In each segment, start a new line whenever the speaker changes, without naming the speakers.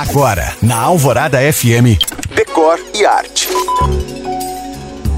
Agora, na Alvorada FM, Decor e Arte.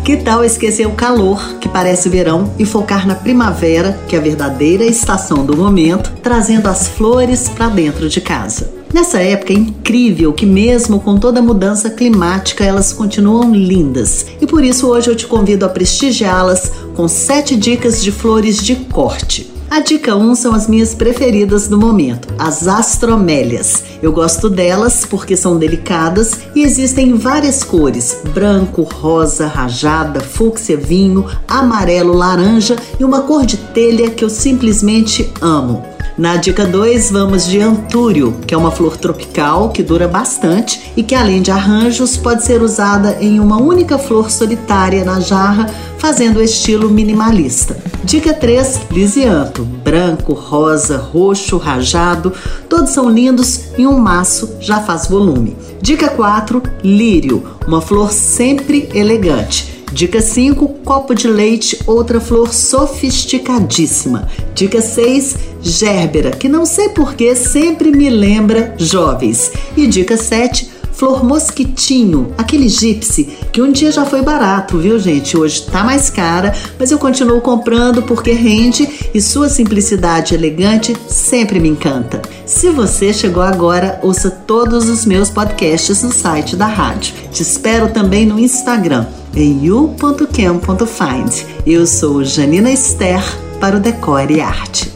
Que tal esquecer o calor, que parece verão, e focar na primavera, que é a verdadeira estação do momento, trazendo as flores para dentro de casa? Nessa época é incrível que, mesmo com toda a mudança climática, elas continuam lindas. E por isso hoje eu te convido a prestigiá-las com sete dicas de flores de corte. A dica 1 são as minhas preferidas do momento, as astromélias. Eu gosto delas porque são delicadas e existem em várias cores: branco, rosa, rajada, fúcsia, vinho, amarelo, laranja e uma cor de telha que eu simplesmente amo. Na dica 2, vamos de antúrio, que é uma flor tropical que dura bastante e que, além de arranjos, pode ser usada em uma única flor solitária na jarra, fazendo o estilo minimalista. Dica 3, lisianto, branco, rosa, roxo, rajado, todos são lindos e um maço já faz volume. Dica 4, lírio, uma flor sempre elegante. Dica 5, copo de leite, outra flor sofisticadíssima. Dica 6, gérbera, que não sei porquê sempre me lembra jovens. E dica 7, flor mosquitinho, aquele gypsy, que um dia já foi barato, viu, gente? Hoje tá mais cara, mas eu continuo comprando porque rende e sua simplicidade elegante sempre me encanta. Se você chegou agora, ouça todos os meus podcasts no site da rádio. Te espero também no Instagram em you.cam.find. Eu sou Janina Esther para o Decore e Arte.